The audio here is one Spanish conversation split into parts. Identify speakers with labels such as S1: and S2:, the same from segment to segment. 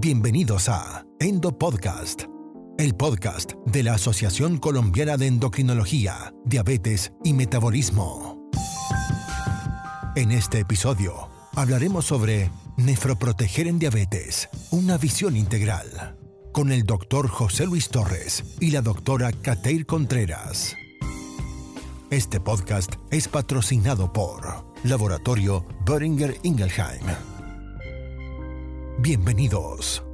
S1: Bienvenidos a Endo Podcast, el podcast de la Asociación Colombiana de Endocrinología, Diabetes y Metabolismo. En este episodio hablaremos sobre nefroproteger en diabetes, una visión integral, con el doctor José Luis Torres y la doctora Kateir Contreras. Este podcast es patrocinado por Laboratorio Böringer Ingelheim. Bienvenidos.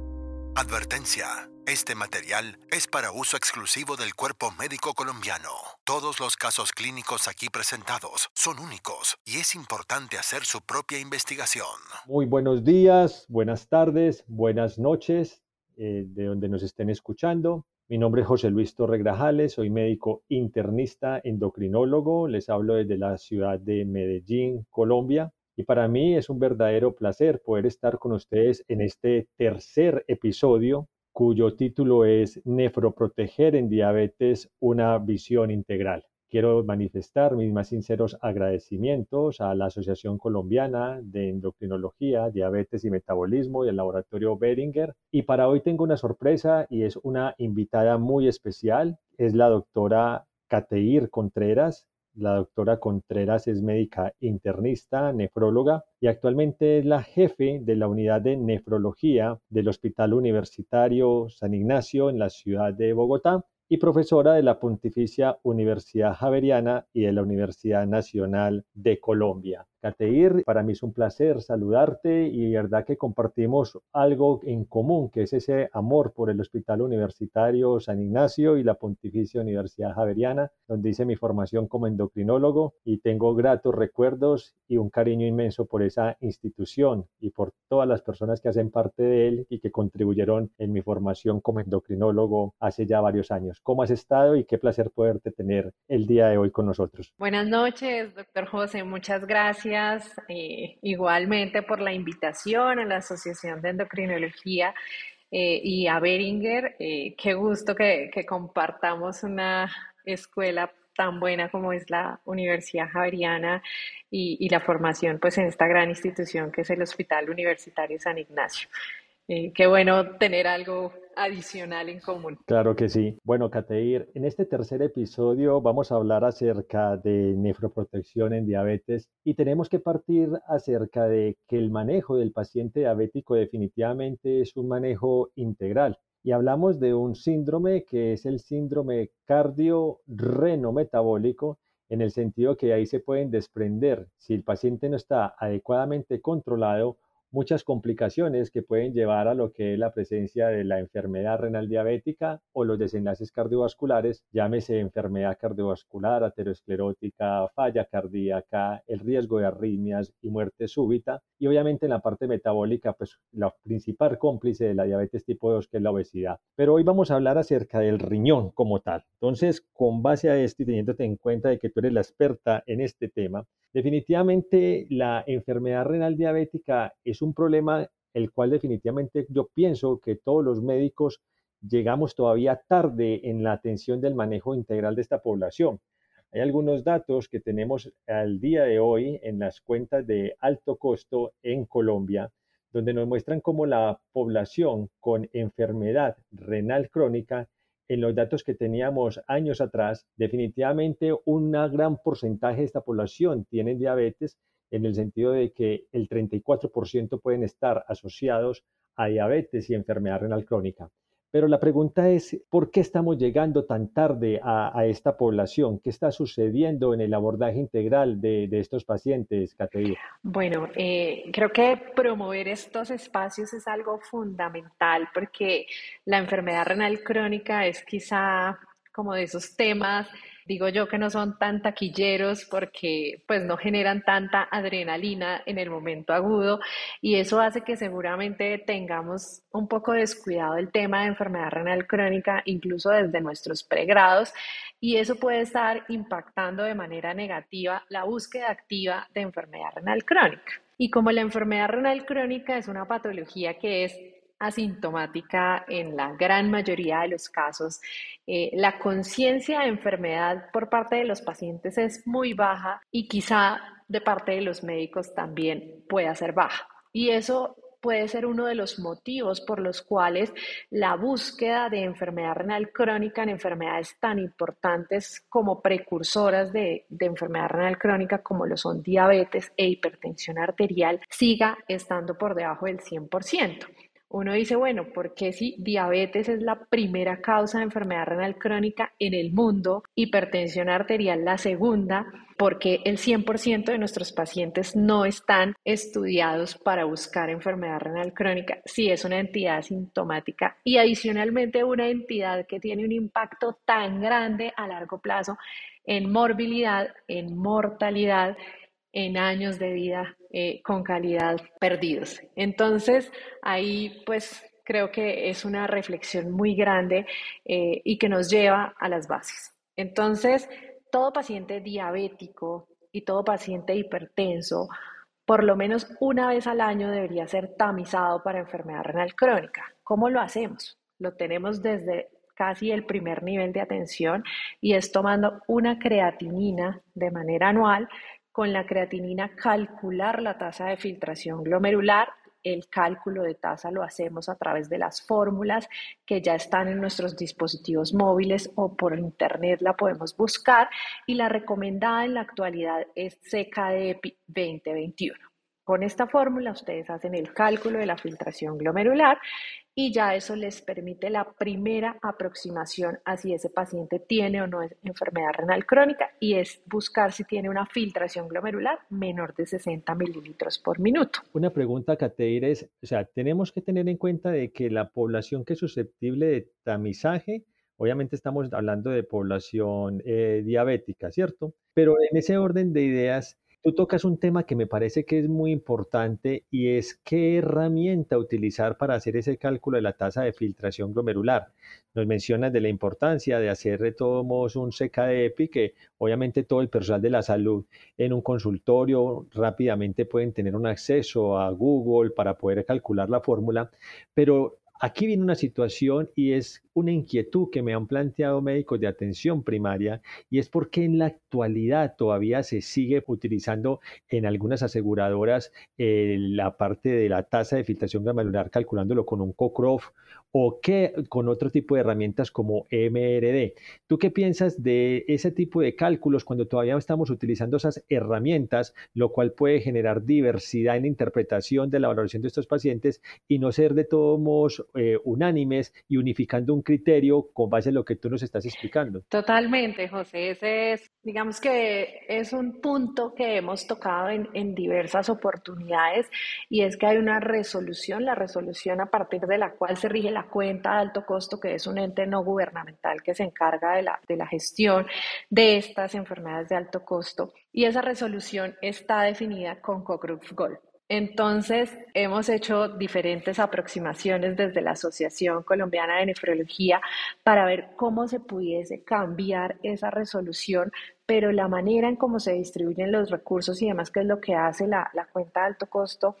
S1: Advertencia. Este material es para uso exclusivo del cuerpo médico colombiano. Todos los casos clínicos aquí presentados son únicos y es importante hacer su propia investigación.
S2: Muy buenos días, buenas tardes, buenas noches, eh, de donde nos estén escuchando. Mi nombre es José Luis Torre Grajales, soy médico internista endocrinólogo, les hablo desde la ciudad de Medellín, Colombia. Y para mí es un verdadero placer poder estar con ustedes en este tercer episodio cuyo título es Nefroproteger en diabetes, una visión integral. Quiero manifestar mis más sinceros agradecimientos a la Asociación Colombiana de Endocrinología, Diabetes y Metabolismo y el Laboratorio Beringer. Y para hoy tengo una sorpresa y es una invitada muy especial. Es la doctora Cateir Contreras. La doctora Contreras es médica internista, nefróloga y actualmente es la jefe de la unidad de nefrología del Hospital Universitario San Ignacio en la ciudad de Bogotá y profesora de la Pontificia Universidad Javeriana y de la Universidad Nacional de Colombia. Cateir, para mí es un placer saludarte y verdad que compartimos algo en común, que es ese amor por el Hospital Universitario San Ignacio y la Pontificia Universidad Javeriana, donde hice mi formación como endocrinólogo y tengo gratos recuerdos y un cariño inmenso por esa institución y por todas las personas que hacen parte de él y que contribuyeron en mi formación como endocrinólogo hace ya varios años. ¿Cómo has estado y qué placer poderte tener el día de hoy con nosotros?
S3: Buenas noches, doctor José, muchas gracias eh, igualmente por la invitación a la Asociación de Endocrinología eh, y a Beringer. Eh, qué gusto que, compartamos una escuela tan buena como es la Universidad Javeriana y, y, la formación pues en esta gran institución que es el Hospital Universitario San Ignacio. Qué bueno tener algo adicional en común.
S2: Claro que sí. Bueno, Cateir, en este tercer episodio vamos a hablar acerca de nefroprotección en diabetes y tenemos que partir acerca de que el manejo del paciente diabético definitivamente es un manejo integral. Y hablamos de un síndrome que es el síndrome cardio-reno-metabólico, en el sentido que ahí se pueden desprender, si el paciente no está adecuadamente controlado, muchas complicaciones que pueden llevar a lo que es la presencia de la enfermedad renal diabética o los desenlaces cardiovasculares, llámese enfermedad cardiovascular, aterosclerótica, falla cardíaca, el riesgo de arritmias y muerte súbita. Y obviamente en la parte metabólica, pues la principal cómplice de la diabetes tipo 2, que es la obesidad. Pero hoy vamos a hablar acerca del riñón como tal. Entonces, con base a esto y teniéndote en cuenta de que tú eres la experta en este tema, definitivamente la enfermedad renal diabética es un problema el cual definitivamente yo pienso que todos los médicos llegamos todavía tarde en la atención del manejo integral de esta población. Hay algunos datos que tenemos al día de hoy en las cuentas de alto costo en Colombia, donde nos muestran cómo la población con enfermedad renal crónica, en los datos que teníamos años atrás, definitivamente un gran porcentaje de esta población tiene diabetes en el sentido de que el 34% pueden estar asociados a diabetes y enfermedad renal crónica. Pero la pregunta es, ¿por qué estamos llegando tan tarde a, esta población? ¿Qué está sucediendo en el abordaje integral de, estos pacientes, Caterina?
S3: Bueno, eh, creo que promover estos espacios es algo fundamental porque la enfermedad renal crónica es quizá como de esos temas Digo yo que no son tan taquilleros porque pues no generan tanta adrenalina en el momento agudo y eso hace que seguramente tengamos un poco descuidado el tema de enfermedad renal crónica incluso desde nuestros pregrados y eso puede estar impactando de manera negativa la búsqueda activa de enfermedad renal crónica. Y como la enfermedad renal crónica es una patología que es asintomática en la gran mayoría de los casos. Eh, la conciencia de enfermedad por parte de los pacientes es muy baja y quizá de parte de los médicos también pueda ser baja. Y eso puede ser uno de los motivos por los cuales la búsqueda de enfermedad renal crónica en enfermedades tan importantes como precursoras de, de enfermedad renal crónica como lo son diabetes e hipertensión arterial siga estando por debajo del 100%. Uno dice, bueno, ¿por qué si diabetes es la primera causa de enfermedad renal crónica en el mundo, hipertensión arterial la segunda? porque el 100% de nuestros pacientes no están estudiados para buscar enfermedad renal crónica si es una entidad sintomática y adicionalmente una entidad que tiene un impacto tan grande a largo plazo en morbilidad, en mortalidad en años de vida eh, con calidad perdidos. Entonces, ahí pues creo que es una reflexión muy grande eh, y que nos lleva a las bases. Entonces, todo paciente diabético y todo paciente hipertenso, por lo menos una vez al año debería ser tamizado para enfermedad renal crónica. ¿Cómo lo hacemos? Lo tenemos desde casi el primer nivel de atención y es tomando una creatinina de manera anual con la creatinina calcular la tasa de filtración glomerular. El cálculo de tasa lo hacemos a través de las fórmulas que ya están en nuestros dispositivos móviles o por internet la podemos buscar y la recomendada en la actualidad es CKDEPI 2021. Con esta fórmula ustedes hacen el cálculo de la filtración glomerular y ya eso les permite la primera aproximación a si ese paciente tiene o no enfermedad renal crónica y es buscar si tiene una filtración glomerular menor de 60 mililitros por minuto.
S2: Una pregunta, Cateira, es, o sea, tenemos que tener en cuenta de que la población que es susceptible de tamizaje, obviamente estamos hablando de población eh, diabética, ¿cierto? Pero en ese orden de ideas, Tú tocas un tema que me parece que es muy importante y es qué herramienta utilizar para hacer ese cálculo de la tasa de filtración glomerular. Nos mencionas de la importancia de hacer de todos un CKDEPI, que obviamente todo el personal de la salud en un consultorio rápidamente pueden tener un acceso a Google para poder calcular la fórmula, pero Aquí viene una situación y es una inquietud que me han planteado médicos de atención primaria y es porque en la actualidad todavía se sigue utilizando en algunas aseguradoras eh, la parte de la tasa de filtración glomerular calculándolo con un CoCroft o que con otro tipo de herramientas como MRD. ¿Tú qué piensas de ese tipo de cálculos cuando todavía estamos utilizando esas herramientas, lo cual puede generar diversidad en la interpretación de la valoración de estos pacientes y no ser de todos modos eh, unánimes y unificando un criterio con base en lo que tú nos estás explicando?
S3: Totalmente, José. Ese es, digamos que es un punto que hemos tocado en, en diversas oportunidades y es que hay una resolución, la resolución a partir de la cual se rige la cuenta de alto costo, que es un ente no gubernamental que se encarga de la, de la gestión de estas enfermedades de alto costo. Y esa resolución está definida con Cochrane Gold. Entonces, hemos hecho diferentes aproximaciones desde la Asociación Colombiana de Nefrología para ver cómo se pudiese cambiar esa resolución pero la manera en cómo se distribuyen los recursos y demás, que es lo que hace la, cuenta de alto costo,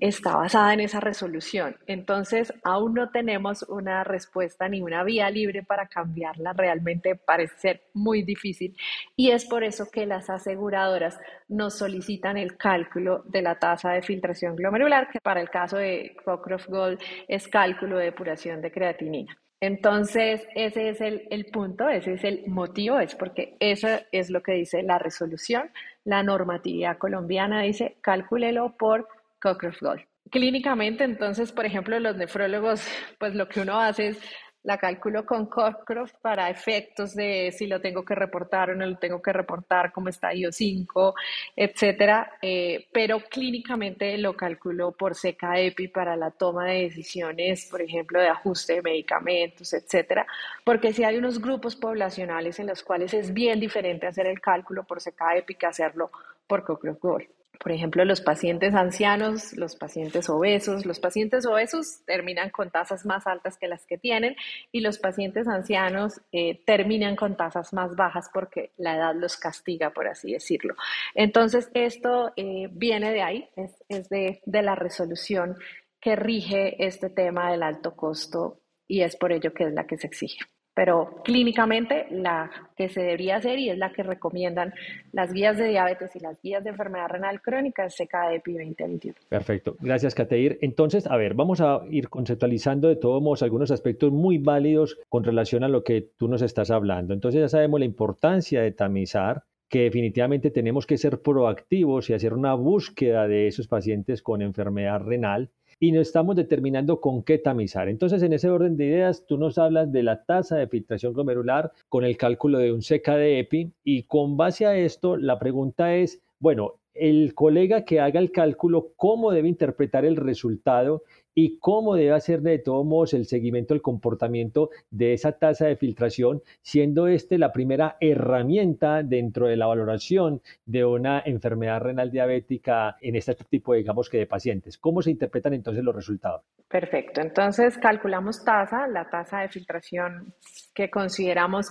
S3: está basada en esa resolución. Entonces, aún no tenemos una respuesta ni una vía libre para cambiarla. Realmente parece ser muy difícil y es por eso que las aseguradoras nos solicitan el cálculo de la tasa de filtración glomerular, que para el caso de Cockcroft Gold es cálculo de depuración de creatinina. Entonces, ese es el, punto, ese es el motivo, es porque eso es lo que dice la resolución. La normatividad colombiana dice, cálculelo por Cockcroft Gold. Clínicamente, entonces, por ejemplo, los nefrólogos, pues lo que uno hace es la cálculo con Cockcroft para efectos de si lo tengo que reportar o no lo tengo que reportar, como estadio 5, etcétera. Eh, pero clínicamente lo calculo por CKEPI para la toma de decisiones, por ejemplo, de ajuste de medicamentos, etcétera. Porque si hay unos grupos poblacionales en los cuales es bien diferente hacer el cálculo por CKEPI que hacerlo por Cockcroft Gold. Por ejemplo, los pacientes ancianos, los pacientes obesos, los pacientes obesos terminan con tasas más altas que las que tienen y los pacientes ancianos eh, terminan con tasas más bajas porque la edad los castiga, por así decirlo. Entonces, esto eh, viene de ahí, es, de la resolución que rige este tema del alto costo y es por ello que es la que se exige. Pero clínicamente la que se debería hacer y es la que recomiendan las guías de diabetes y las guías de enfermedad renal crónica es CKDEPI 2021.
S2: Perfecto, gracias Cateir. Entonces, a ver, vamos a ir conceptualizando de todos modos algunos aspectos muy válidos con relación a lo que tú nos estás hablando. Entonces ya sabemos la importancia de tamizar, que definitivamente tenemos que ser proactivos y hacer una búsqueda de esos pacientes con enfermedad renal y no estamos determinando con qué tamizar. Entonces, en ese orden de ideas, tú nos hablas de la tasa de filtración glomerular con el cálculo de un CKD-EPI y con base a esto, la pregunta es, bueno, el colega que haga el cálculo, ¿cómo debe interpretar el resultado y cómo debe hacer de todos modos el seguimiento del comportamiento de esa tasa de filtración, siendo este la primera herramienta dentro de la valoración de una enfermedad renal diabética en este tipo, digamos que de pacientes. ¿Cómo se interpretan entonces los resultados?
S3: Perfecto, entonces calculamos tasa, la tasa de filtración que consideramos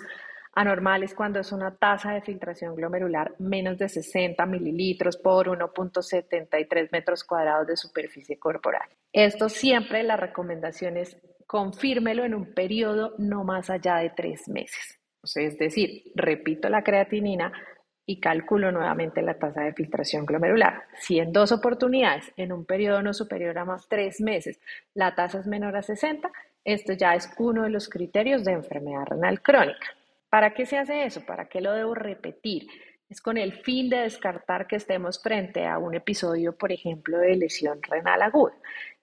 S3: anormal es cuando es una tasa de filtración glomerular menos de 60 mililitros por 1.73 metros cuadrados de superficie corporal. Esto siempre la recomendación es confírmelo en un periodo no más allá de tres meses. es decir, repito la creatinina y calculo nuevamente la tasa de filtración glomerular. Si en dos oportunidades, en un periodo no superior a más tres meses, la tasa es menor a 60, esto ya es uno de los criterios de enfermedad renal crónica. ¿Para qué se hace eso? ¿Para qué lo debo repetir? Es con el fin de descartar que estemos frente a un episodio, por ejemplo, de lesión renal aguda.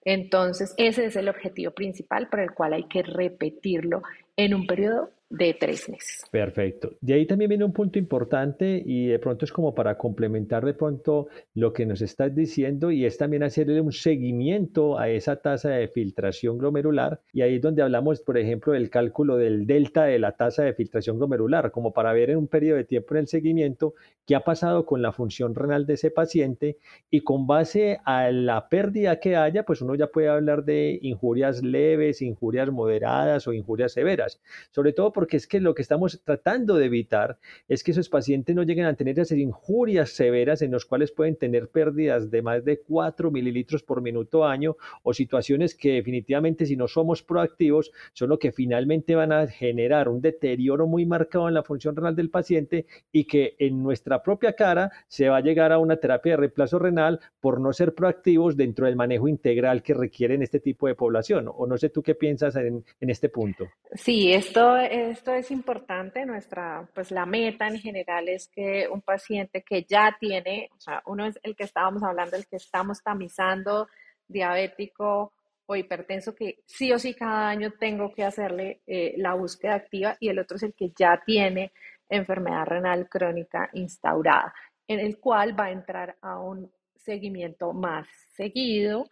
S3: Entonces, ese es el objetivo principal por el cual hay que repetirlo en un periodo de tres meses.
S2: Perfecto. De ahí también viene un punto importante y de pronto es como para complementar de pronto lo que nos estás diciendo y es también hacerle un seguimiento a esa tasa de filtración glomerular y ahí es donde hablamos, por ejemplo, del cálculo del delta de la tasa de filtración glomerular, como para ver en un periodo de tiempo en el seguimiento qué ha pasado con la función renal de ese paciente y con base a la pérdida que haya, pues uno ya puede hablar de injurias leves, injurias moderadas o injurias severas, sobre todo porque es que lo que estamos tratando de evitar es que esos pacientes no lleguen a tener esas injurias severas en los cuales pueden tener pérdidas de más de 4 mililitros por minuto año o situaciones que definitivamente si no somos proactivos son lo que finalmente van a generar un deterioro muy marcado en la función renal del paciente y que en nuestra propia cara se va a llegar a una terapia de reemplazo renal por no ser proactivos dentro del manejo integral que requieren este tipo de población. O no sé tú qué piensas en, en este punto.
S3: Sí, esto es esto es importante. Nuestra, pues la meta en general es que un paciente que ya tiene, o sea, uno es el que estábamos hablando, el que estamos tamizando, diabético o hipertenso, que sí o sí cada año tengo que hacerle eh, la búsqueda activa, y el otro es el que ya tiene enfermedad renal crónica instaurada, en el cual va a entrar a un seguimiento más seguido,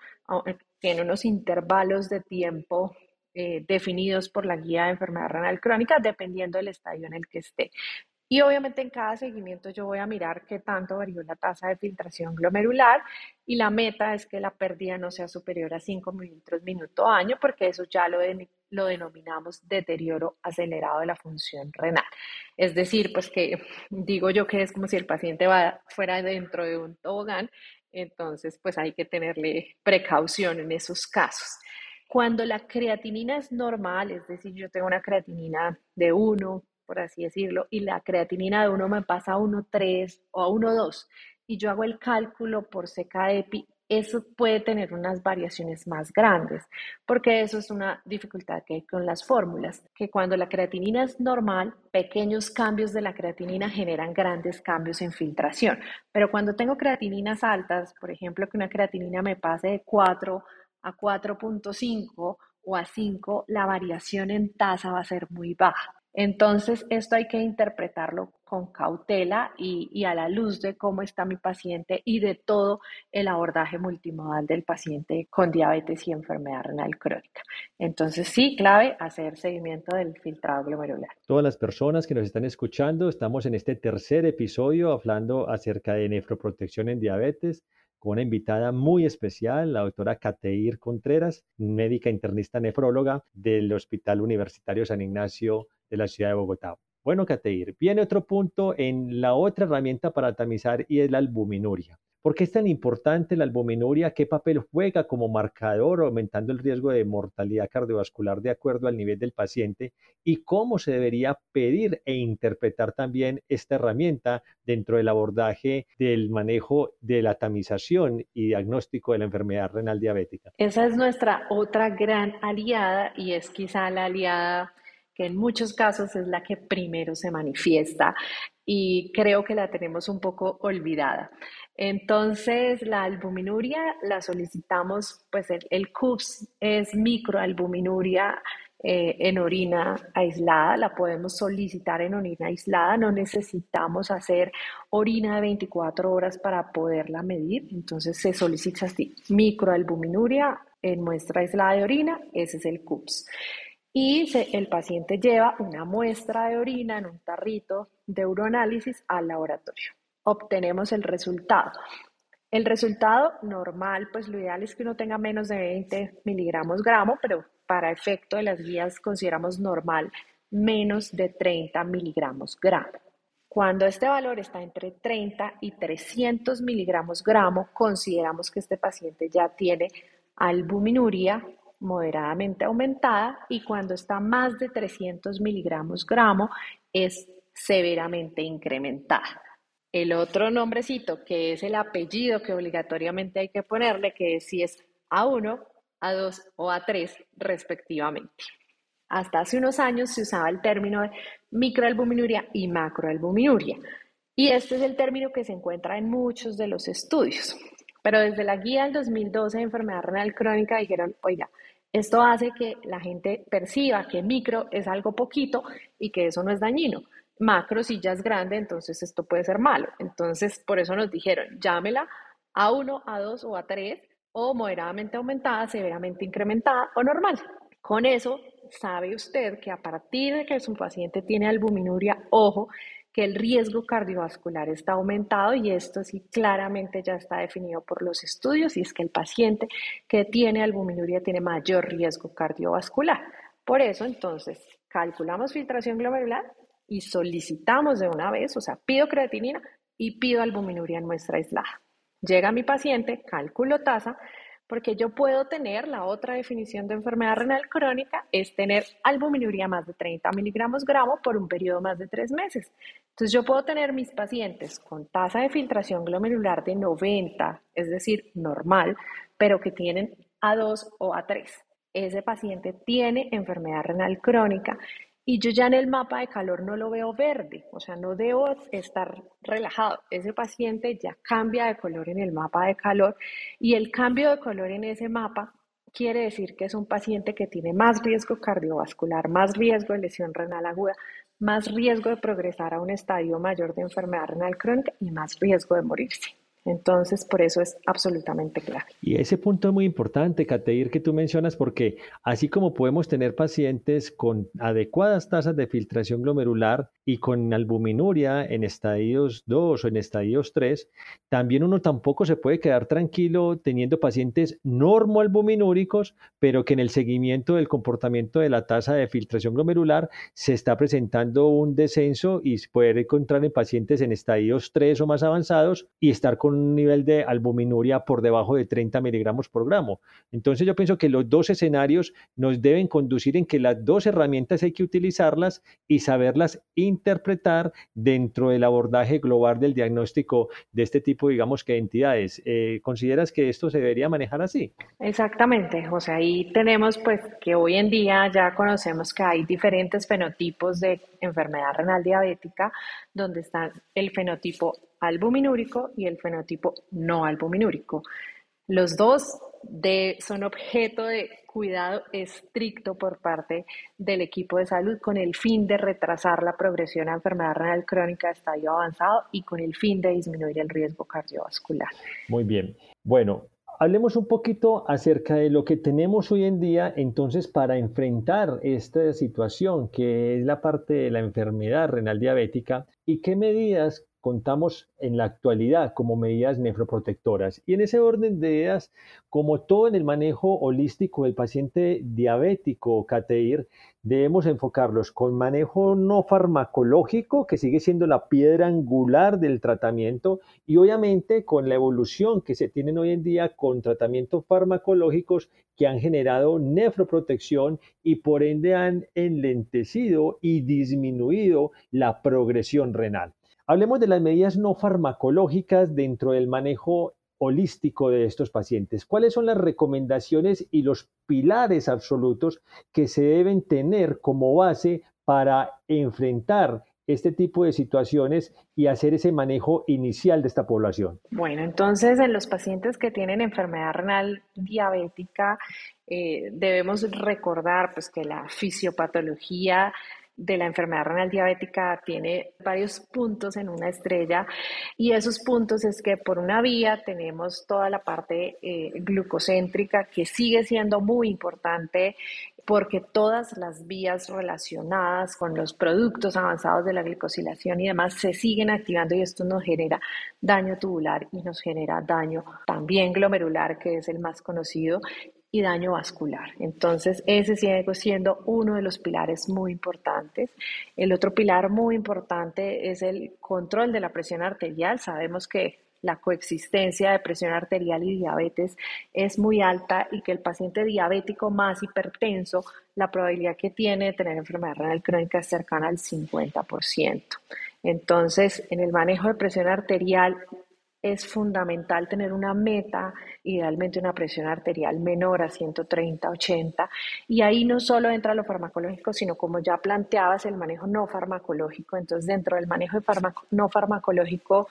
S3: tiene unos intervalos de tiempo eh, definidos por la guía de enfermedad renal crónica, dependiendo del estadio en el que esté. Y obviamente en cada seguimiento yo voy a mirar qué tanto varió la tasa de filtración glomerular y la meta es que la pérdida no sea superior a 5 mililitros minuto año porque eso ya lo, lo denominamos deterioro acelerado de la función renal. Es decir, pues que digo yo que es como si el paciente va, fuera dentro de un tobogán, entonces pues hay que tenerle precaución en esos casos. Cuando la creatinina es normal, es decir, yo tengo una creatinina de 1, por así decirlo, y la creatinina de 1 me pasa a 1,3 o a 1,2, y yo hago el cálculo por CKEPI, eso puede tener unas variaciones más grandes, porque eso es una dificultad que hay con las fórmulas, que cuando la creatinina es normal, pequeños cambios de la creatinina generan grandes cambios en filtración, pero cuando tengo creatininas altas, por ejemplo, que una creatinina me pase de 4 a 4.5 o a 5, la variación en tasa va a ser muy baja. Entonces, esto hay que interpretarlo con cautela y, a la luz de cómo está mi paciente y de todo el abordaje multimodal del paciente con diabetes y enfermedad renal crónica. Entonces, sí, clave hacer seguimiento del filtrado glomerular.
S2: Todas las personas que nos están escuchando, estamos en este tercer episodio hablando acerca de nefroprotección en diabetes con una invitada muy especial, la doctora Cateir Contreras, médica internista nefróloga del Hospital Universitario San Ignacio de la ciudad de Bogotá. Bueno, Cateir, viene otro punto en la otra herramienta para tamizar y es la albuminuria. ¿Por qué es tan importante la albuminuria? ¿Qué papel juega como marcador aumentando el riesgo de mortalidad cardiovascular de acuerdo al nivel del paciente? ¿Y cómo se debería pedir e interpretar también esta herramienta dentro del abordaje del manejo de la tamización y diagnóstico de la enfermedad renal diabética?
S3: Esa es nuestra otra gran aliada y es quizá la aliada que en muchos casos es la que primero se manifiesta y creo que la tenemos un poco olvidada. Entonces, la albuminuria la solicitamos, pues el, el CUPS es microalbuminuria eh, en orina aislada, la podemos solicitar en orina aislada, no necesitamos hacer orina de 24 horas para poderla medir, entonces se solicita así, microalbuminuria en muestra aislada de orina, ese es el CUPS y el paciente lleva una muestra de orina en un tarrito de uroanálisis al laboratorio. Obtenemos el resultado. El resultado normal, pues lo ideal es que uno tenga menos de 20 miligramos gramo, pero para efecto de las guías consideramos normal menos de 30 miligramos gramo. Cuando este valor está entre 30 y 300 miligramos gramo, consideramos que este paciente ya tiene albuminuria moderadamente aumentada y cuando está más de 300 miligramos gramo es severamente incrementada. El otro nombrecito, que es el apellido que obligatoriamente hay que ponerle, que es si es A1, A2 o A3 respectivamente. Hasta hace unos años se usaba el término de microalbuminuria y macroalbuminuria. Y este es el término que se encuentra en muchos de los estudios. Pero desde la guía del 2012 de enfermedad renal crónica dijeron, oiga, esto hace que la gente perciba que micro es algo poquito y que eso no es dañino. Macro, si ya es grande, entonces esto puede ser malo. Entonces, por eso nos dijeron, llámela a 1, a 2 o a 3 o moderadamente aumentada, severamente incrementada o normal. Con eso, sabe usted que a partir de que su paciente tiene albuminuria, ojo, que el riesgo cardiovascular está aumentado y esto sí claramente ya está definido por los estudios y es que el paciente que tiene albuminuria tiene mayor riesgo cardiovascular. Por eso entonces calculamos filtración glomerular y solicitamos de una vez, o sea, pido creatinina y pido albuminuria en muestra aislada. Llega mi paciente, cálculo tasa, porque yo puedo tener, la otra definición de enfermedad renal crónica es tener albuminuria más de 30 miligramos gramo por un periodo más de tres meses. Entonces yo puedo tener mis pacientes con tasa de filtración glomerular de 90, es decir, normal, pero que tienen A2 o A3. Ese paciente tiene enfermedad renal crónica y yo ya en el mapa de calor no lo veo verde, o sea, no debo estar relajado. Ese paciente ya cambia de color en el mapa de calor y el cambio de color en ese mapa quiere decir que es un paciente que tiene más riesgo cardiovascular, más riesgo de lesión renal aguda, más riesgo de progresar a un estadio mayor de enfermedad renal crónica y más riesgo de morirse. Entonces, por eso es absolutamente clave.
S2: Y ese punto es muy importante, Cateir, que tú mencionas, porque así como podemos tener pacientes con adecuadas tasas de filtración glomerular y con albuminuria en estadios 2 o en estadios 3, también uno tampoco se puede quedar tranquilo teniendo pacientes normoalbuminúricos, pero que en el seguimiento del comportamiento de la tasa de filtración glomerular se está presentando un descenso y puede encontrar en pacientes en estadios 3 o más avanzados y estar con un nivel de albuminuria por debajo de 30 miligramos por gramo. Entonces yo pienso que los dos escenarios nos deben conducir en que las dos herramientas hay que utilizarlas y saberlas interpretar dentro del abordaje global del diagnóstico de este tipo, digamos que entidades. Eh, ¿Consideras que esto se debería manejar así?
S3: Exactamente, José. Ahí tenemos pues que hoy en día ya conocemos que hay diferentes fenotipos de enfermedad renal diabética, donde están el fenotipo albuminúrico y el fenotipo no albuminúrico. Los dos son objeto de cuidado estricto por parte del equipo de salud con el fin de retrasar la progresión a enfermedad renal crónica de estadio avanzado y con el fin de disminuir el riesgo cardiovascular.
S2: Muy bien. Bueno, hablemos un poquito acerca de lo que tenemos hoy en día entonces para enfrentar esta situación que es la parte de la enfermedad renal diabética y qué medidas contamos en la actualidad como medidas nefroprotectoras. Y en ese orden de ideas, como todo en el manejo holístico del paciente diabético, Cateir, debemos enfocarlos con manejo no farmacológico, que sigue siendo la piedra angular del tratamiento, y obviamente con la evolución que se tienen hoy en día con tratamientos farmacológicos que han generado nefroprotección y por ende han enlentecido y disminuido la progresión renal. Hablemos de las medidas no farmacológicas dentro del manejo holístico de estos pacientes. ¿Cuáles son las recomendaciones y los pilares absolutos que se deben tener como base para enfrentar este tipo de situaciones y hacer ese manejo inicial de esta población?
S3: Bueno, entonces en los pacientes que tienen enfermedad renal diabética, eh, debemos recordar pues, que la fisiopatología de la enfermedad renal diabética tiene varios puntos en una estrella y esos puntos es que por una vía tenemos toda la parte eh, glucocéntrica que sigue siendo muy importante porque todas las vías relacionadas con los productos avanzados de la glicosilación y demás se siguen activando y esto nos genera daño tubular y nos genera daño también glomerular, que es el más conocido, y daño vascular. Entonces, ese sigue siendo uno de los pilares muy importantes. El otro pilar muy importante es el control de la presión arterial. Sabemos que la coexistencia de presión arterial y diabetes es muy alta y que el paciente diabético más hipertenso, la probabilidad que tiene de tener enfermedad renal crónica es cercana al 50%. Entonces, en el manejo de presión arterial es fundamental tener una meta, idealmente una presión arterial menor a 130, 80, y ahí no solo entra lo farmacológico, sino como ya planteabas, el manejo no farmacológico. Entonces, dentro del manejo de no farmacológico,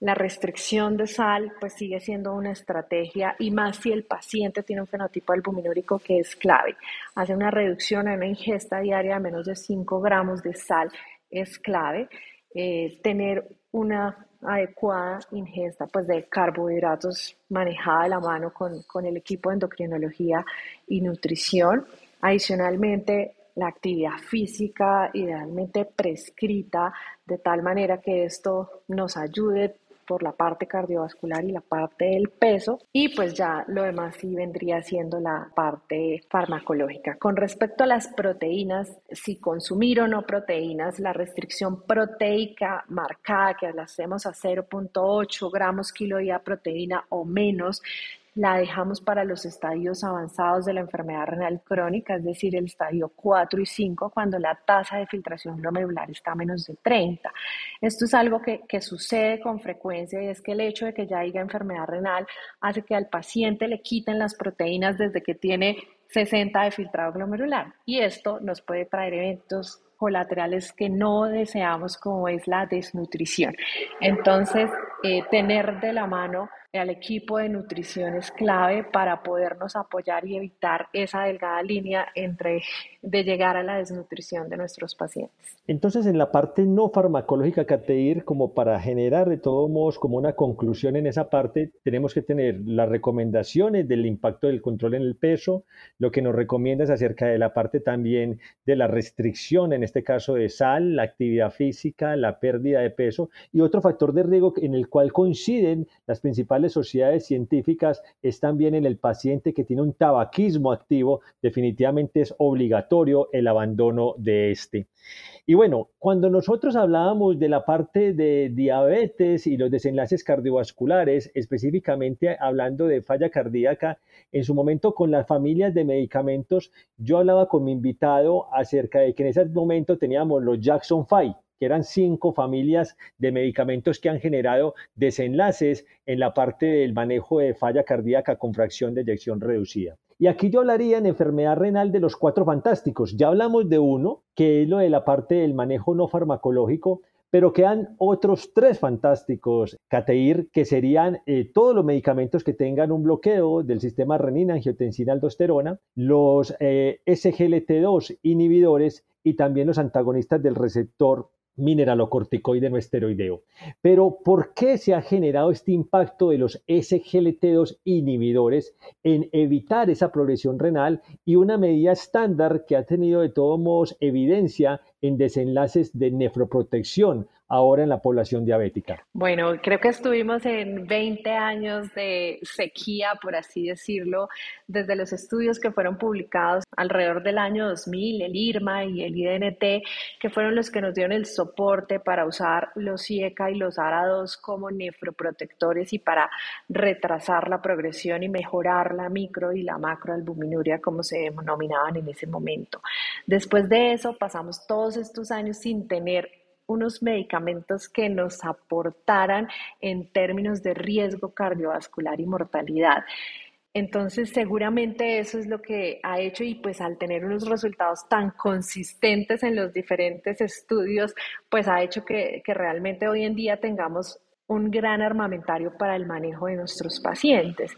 S3: la restricción de sal pues sigue siendo una estrategia y más si el paciente tiene un fenotipo albuminúrico que es clave. Hace una reducción en una ingesta diaria de menos de 5 gramos de sal es clave. Eh, tener una adecuada ingesta pues, de carbohidratos manejada de la mano con, con el equipo de endocrinología y nutrición. Adicionalmente, la actividad física idealmente prescrita de tal manera que esto nos ayude por la parte cardiovascular y la parte del peso y pues ya lo demás sí vendría siendo la parte farmacológica. Con respecto a las proteínas, si consumir o no proteínas, la restricción proteica marcada que la hacemos a 0.8 gramos kilo día proteína o menos la dejamos para los estadios avanzados de la enfermedad renal crónica, es decir, el estadio 4 y 5, cuando la tasa de filtración glomerular está a menos de 30. Esto es algo que, que sucede con frecuencia y es que el hecho de que ya haya enfermedad renal hace que al paciente le quiten las proteínas desde que tiene 60 de filtrado glomerular y esto nos puede traer eventos colaterales que no deseamos como es la desnutrición. Entonces, eh, tener de la mano al equipo de nutrición es clave para podernos apoyar y evitar esa delgada línea entre de llegar a la desnutrición de nuestros pacientes.
S2: Entonces, en la parte no farmacológica, Cateir, como para generar de todos modos como una conclusión en esa parte, tenemos que tener las recomendaciones del impacto del control en el peso, lo que nos recomiendas acerca de la parte también de la restricción, en este caso de sal, la actividad física, la pérdida de peso y otro factor de riesgo en el cual coinciden las principales sociedades científicas es también en el paciente que tiene un tabaquismo activo, definitivamente es obligatorio el abandono de este. Y bueno, cuando nosotros hablábamos de la parte de diabetes y los desenlaces cardiovasculares, específicamente hablando de falla cardíaca, en su momento con las familias de medicamentos, yo hablaba con mi invitado acerca de que en ese momento teníamos los Jackson 5 que eran cinco familias de medicamentos que han generado desenlaces en la parte del manejo de falla cardíaca con fracción de eyección reducida. Y aquí yo hablaría en enfermedad renal de los cuatro fantásticos. Ya hablamos de uno, que es lo de la parte del manejo no farmacológico, pero quedan otros tres fantásticos, Cateir, que serían eh, todos los medicamentos que tengan un bloqueo del sistema renina, angiotensina, aldosterona, los eh, SGLT2 inhibidores y también los antagonistas del receptor mineralocorticoide no esteroideo. Pero, ¿por qué se ha generado este impacto de los SGLT2 inhibidores en evitar esa progresión renal y una medida estándar que ha tenido de todos modos evidencia en desenlaces de nefroprotección ahora en la población diabética?
S3: Bueno, creo que estuvimos en 20 años de sequía, por así decirlo, desde los estudios que fueron publicados alrededor del año 2000, el IRMA y el IDNT, que fueron los que nos dieron el soporte para usar los IECA y los ARA2 como nefroprotectores y para retrasar la progresión y mejorar la micro y la macroalbuminuria, como se denominaban en ese momento. Después de eso, pasamos todos estos años sin tener unos medicamentos que nos aportaran en términos de riesgo cardiovascular y mortalidad. Entonces, seguramente eso es lo que ha hecho y pues al tener unos resultados tan consistentes en los diferentes estudios, pues ha hecho que, realmente hoy en día tengamos un gran armamentario para el manejo de nuestros pacientes.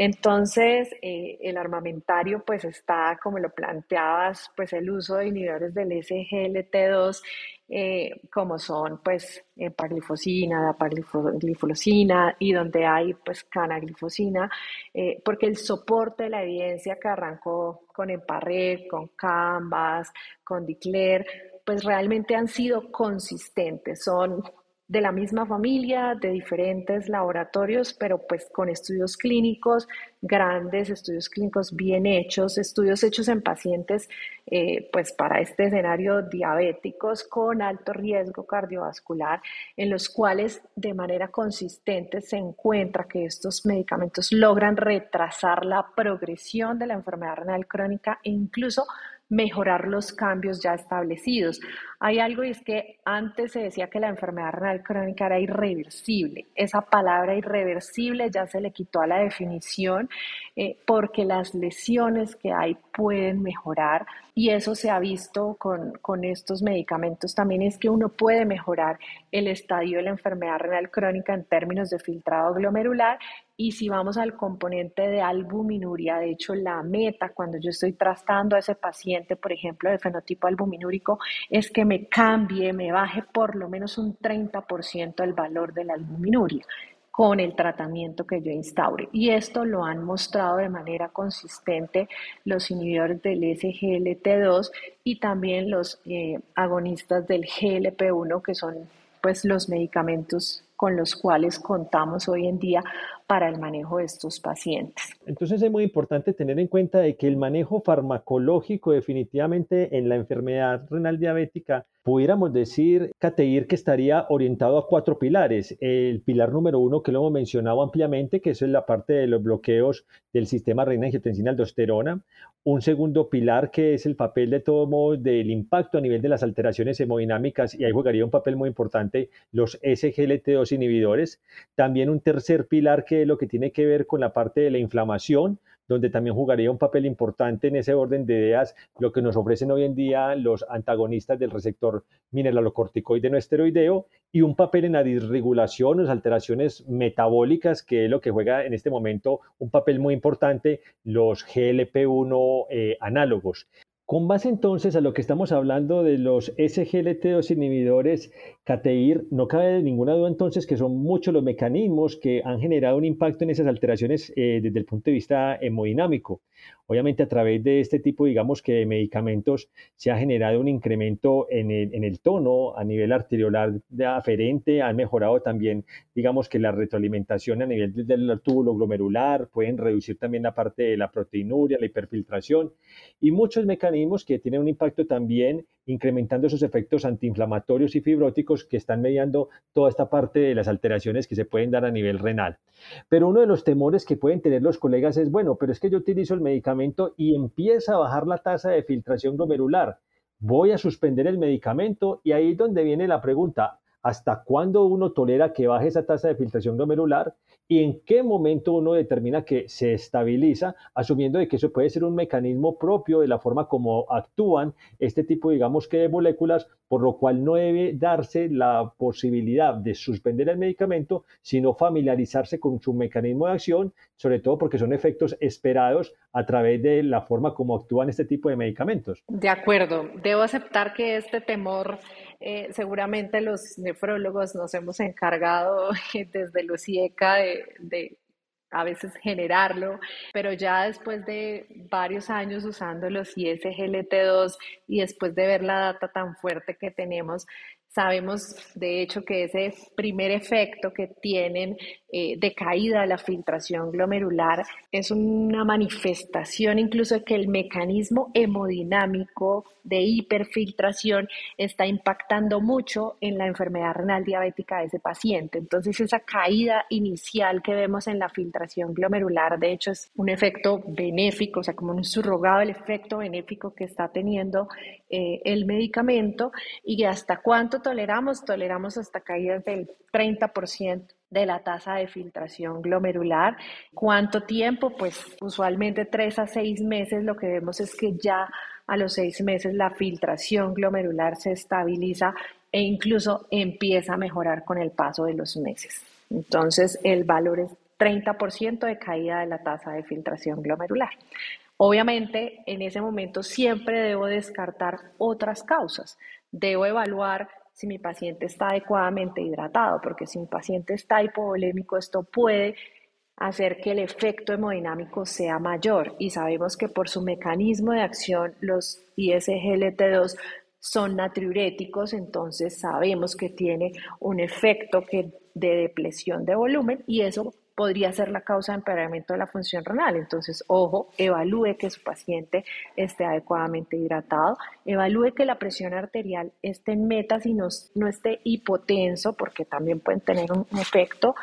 S3: Entonces, eh, el armamentario pues está, como lo planteabas, pues el uso de inhibidores del SGLT2 eh, como son pues empaglifosina, dapagliflozina y donde hay pues canaglifosina, eh, porque el soporte de la evidencia que arrancó con Emparred, con Canvas, con Dicler, pues realmente han sido consistentes, son de la misma familia, de diferentes laboratorios, pero pues con estudios clínicos grandes, estudios clínicos bien hechos, estudios hechos en pacientes eh, pues para este escenario diabéticos con alto riesgo cardiovascular, en los cuales de manera consistente se encuentra que estos medicamentos logran retrasar la progresión de la enfermedad renal crónica e incluso mejorar los cambios ya establecidos. Hay algo y es que antes se decía que la enfermedad renal crónica era irreversible. Esa palabra irreversible ya se le quitó a la definición eh, porque las lesiones que hay pueden mejorar. Y eso se ha visto con, con estos medicamentos. También es que uno puede mejorar el estadio de la enfermedad renal crónica en términos de filtrado glomerular. Y si vamos al componente de albuminuria, de hecho la meta cuando yo estoy tratando a ese paciente, por ejemplo, de fenotipo albuminúrico, es que me cambie, me baje por lo menos un 30% el valor de la albuminuria con el tratamiento que yo instaure. Y esto lo han mostrado de manera consistente los inhibidores del SGLT2 y también los eh, agonistas del GLP1, que son pues los medicamentos con los cuales contamos hoy en día para el manejo de estos pacientes.
S2: Entonces es muy importante tener en cuenta de que el manejo farmacológico definitivamente en la enfermedad renal diabética pudiéramos decir, Cateir, que estaría orientado a cuatro pilares. El pilar número uno, que lo hemos mencionado ampliamente, que eso es la parte de los bloqueos del sistema renina-angiotensina-aldosterona. Un segundo pilar, que es el papel de todo modo del impacto a nivel de las alteraciones hemodinámicas, y ahí jugaría un papel muy importante los SGLT2 inhibidores. También un tercer pilar, que lo que tiene que ver con la parte de la inflamación, donde también jugaría un papel importante en ese orden de ideas lo que nos ofrecen hoy en día los antagonistas del receptor mineralocorticoide no esteroideo y un papel en la disregulación, las alteraciones metabólicas, que es lo que juega en este momento un papel muy importante los GLP-1 eh, análogos. Con base entonces a lo que estamos hablando de los SGLT2 inhibidores CATEIR, no cabe ninguna duda entonces que son muchos los mecanismos que han generado un impacto en esas alteraciones eh, desde el punto de vista hemodinámico. Obviamente a través de este tipo, digamos que de medicamentos, se ha generado un incremento en el, tono a nivel arteriolar de aferente, han mejorado también, digamos que la retroalimentación a nivel del túbulo glomerular, pueden reducir también la parte de la proteinuria, la hiperfiltración y muchos mecanismos que tienen un impacto también incrementando esos efectos antiinflamatorios y fibróticos que están mediando toda esta parte de las alteraciones que se pueden dar a nivel renal. Pero uno de los temores que pueden tener los colegas es, bueno, pero es que yo utilizo el medicamento y empieza a bajar la tasa de filtración glomerular. Voy a suspender el medicamento y ahí es donde viene la pregunta, ¿hasta cuándo uno tolera que baje esa tasa de filtración glomerular? y en qué momento uno determina que se estabiliza, asumiendo de que eso puede ser un mecanismo propio de la forma como actúan este tipo, digamos que de moléculas, por lo cual no debe darse la posibilidad de suspender el medicamento, sino familiarizarse con su mecanismo de acción, sobre todo porque son efectos esperados a través de la forma como actúan este tipo de medicamentos.
S3: De acuerdo, debo aceptar que este temor eh, seguramente los nefrólogos nos hemos encargado desde los IECA de, a veces generarlo, pero ya después de varios años usando los ISGLT2 y después de ver la data tan fuerte que tenemos, Sabemos, de hecho, que ese primer efecto que tienen eh, de caída de la filtración glomerular es una manifestación incluso de que el mecanismo hemodinámico de hiperfiltración está impactando mucho en la enfermedad renal diabética de ese paciente. Entonces, esa caída inicial que vemos en la filtración glomerular, de hecho, es un efecto benéfico, o sea, como un surrogado del efecto benéfico que está teniendo eh, el medicamento y hasta cuánto toleramos, toleramos hasta caídas del 30% de la tasa de filtración glomerular. ¿Cuánto tiempo? Pues usualmente tres a seis meses. Lo que vemos es que ya a los seis meses la filtración glomerular se estabiliza e incluso empieza a mejorar con el paso de los meses. Entonces el valor es 30% de caída de la tasa de filtración glomerular. Obviamente, en ese momento siempre debo descartar otras causas. Debo evaluar si mi paciente está adecuadamente hidratado, porque si mi paciente está hipovolémico, esto puede hacer que el efecto hemodinámico sea mayor. Y sabemos que por su mecanismo de acción, los ISGLT2 son natriuréticos, entonces sabemos que tiene un efecto que de depresión de volumen y eso podría ser la causa de empeoramiento de la función renal. Entonces, ojo, evalúe que su paciente esté adecuadamente hidratado, evalúe que la presión arterial esté en metas y no, no esté hipotenso, porque también pueden tener un efecto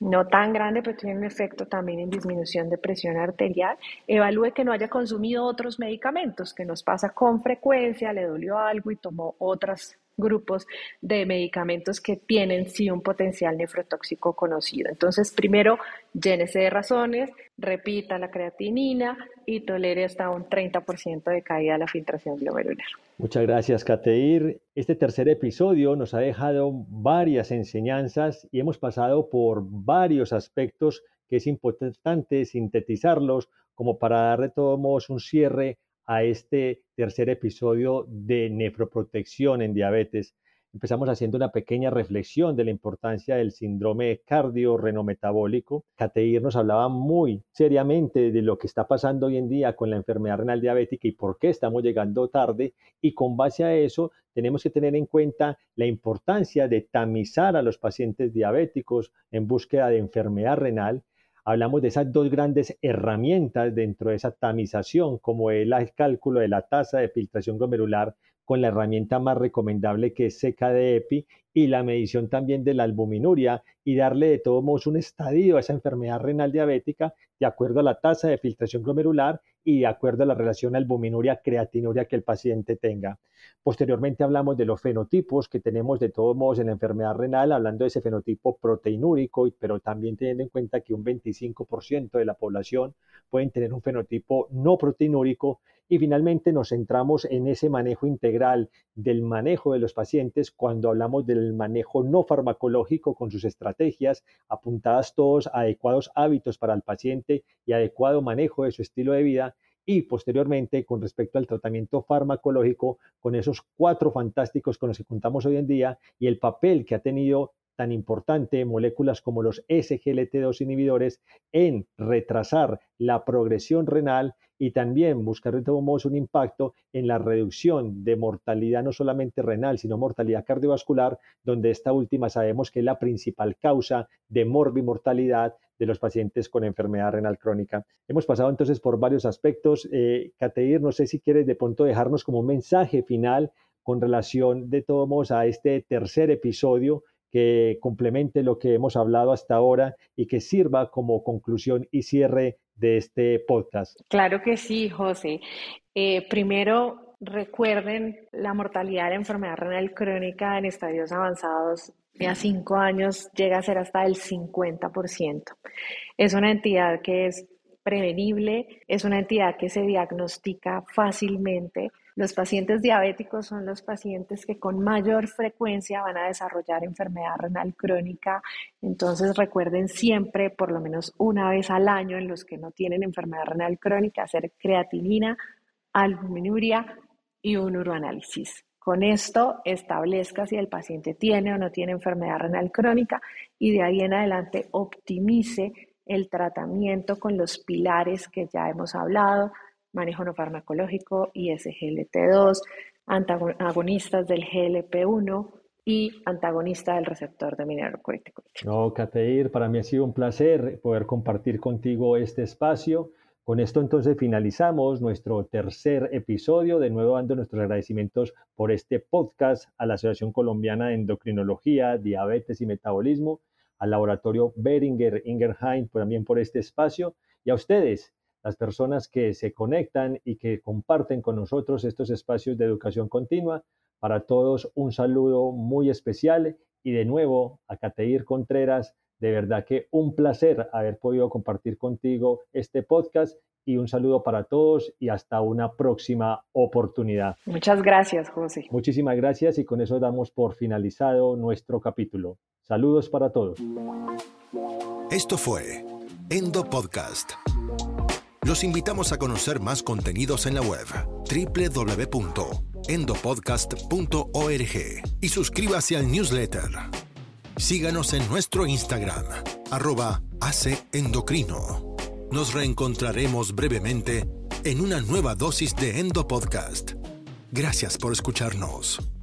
S3: no tan grande, pero tiene un efecto también en disminución de presión arterial. Evalúe que no haya consumido otros medicamentos, que nos pasa con frecuencia, le dolió algo y tomó otras grupos de medicamentos que tienen sí un potencial nefrotóxico conocido. Entonces, primero, llénese de razones, repita la creatinina y tolere hasta un 30% de caída de la filtración glomerular.
S2: Muchas gracias, Cateir. Este tercer episodio nos ha dejado varias enseñanzas y hemos pasado por varios aspectos que es importante sintetizarlos como para dar de todos modos un cierre a este tercer episodio de nefroprotección en diabetes. Empezamos haciendo una pequeña reflexión de la importancia del síndrome cardiorrenometabólico. Cateir nos hablaba muy seriamente de lo que está pasando hoy en día con la enfermedad renal diabética y por qué estamos llegando tarde. Y con base a eso, tenemos que tener en cuenta la importancia de tamizar a los pacientes diabéticos en búsqueda de enfermedad renal hablamos de esas dos grandes herramientas dentro de esa tamización, como el cálculo de la tasa de filtración glomerular con la herramienta más recomendable que es CKD-EPI y la medición también de la albuminuria y darle de todos modos un estadio a esa enfermedad renal diabética de acuerdo a la tasa de filtración glomerular y de acuerdo a la relación albuminuria-creatinuria que el paciente tenga. Posteriormente hablamos de los fenotipos que tenemos de todos modos en la enfermedad renal, hablando de ese fenotipo proteinúrico, pero también teniendo en cuenta que un 25% de la población pueden tener un fenotipo no proteinúrico y finalmente nos centramos en ese manejo integral del manejo de los pacientes cuando hablamos del manejo no farmacológico con sus estrategias apuntadas todos a adecuados hábitos para el paciente y adecuado manejo de su estilo de vida y posteriormente con respecto al tratamiento farmacológico con esos cuatro fantásticos con los que contamos hoy en día y el papel que ha tenido tan importante moléculas como los SGLT2 inhibidores en retrasar la progresión renal y también buscar un impacto en la reducción de mortalidad no solamente renal, sino mortalidad cardiovascular, donde esta última sabemos que es la principal causa de morbimortalidad de los pacientes con enfermedad renal crónica. Hemos pasado entonces por varios aspectos. Eh, Cateir, no sé si quieres de pronto dejarnos como un mensaje final con relación de todos modos a este tercer episodio que complemente lo que hemos hablado hasta ahora y que sirva como conclusión y cierre de este podcast.
S3: Claro que sí, José. Eh, primero, recuerden la mortalidad de la enfermedad renal crónica en estadios avanzados a cinco años llega a ser hasta el 50%. Es una entidad que es prevenible, es una entidad que se diagnostica fácilmente. Los pacientes diabéticos son los pacientes que con mayor frecuencia van a desarrollar enfermedad renal crónica. Entonces recuerden siempre, por lo menos una vez al año, en los que no tienen enfermedad renal crónica, hacer creatinina, albuminuria y un uroanálisis. Con esto establezca si el paciente tiene o no tiene enfermedad renal crónica y de ahí en adelante optimice el tratamiento con los pilares que ya hemos hablado, manejo no farmacológico, ISGLT2, antagonistas del GLP1, y antagonista del receptor de mineralocorticoide.
S2: No, Cateir, para mí ha sido un placer poder compartir contigo este espacio. Con esto entonces finalizamos nuestro tercer episodio, de nuevo dando nuestros agradecimientos por este podcast a la Asociación Colombiana de Endocrinología, Diabetes y Metabolismo, al laboratorio Beringer Ingerheim también por este espacio y a ustedes, las personas que se conectan y que comparten con nosotros estos espacios de educación continua. Para todos un saludo muy especial y de nuevo a Cateir Contreras de verdad que un placer haber podido compartir contigo este podcast y un saludo para todos y hasta una próxima oportunidad.
S3: Muchas gracias, José.
S2: Muchísimas gracias y con eso damos por finalizado nuestro capítulo. Saludos para todos.
S1: Esto fue Endo Podcast. Los invitamos a conocer más contenidos en la web www.endopodcast.org y suscríbase al newsletter. Síganos en nuestro Instagram, arroba Endocrino. Nos reencontraremos brevemente en una nueva dosis de Endo Podcast. Gracias por escucharnos.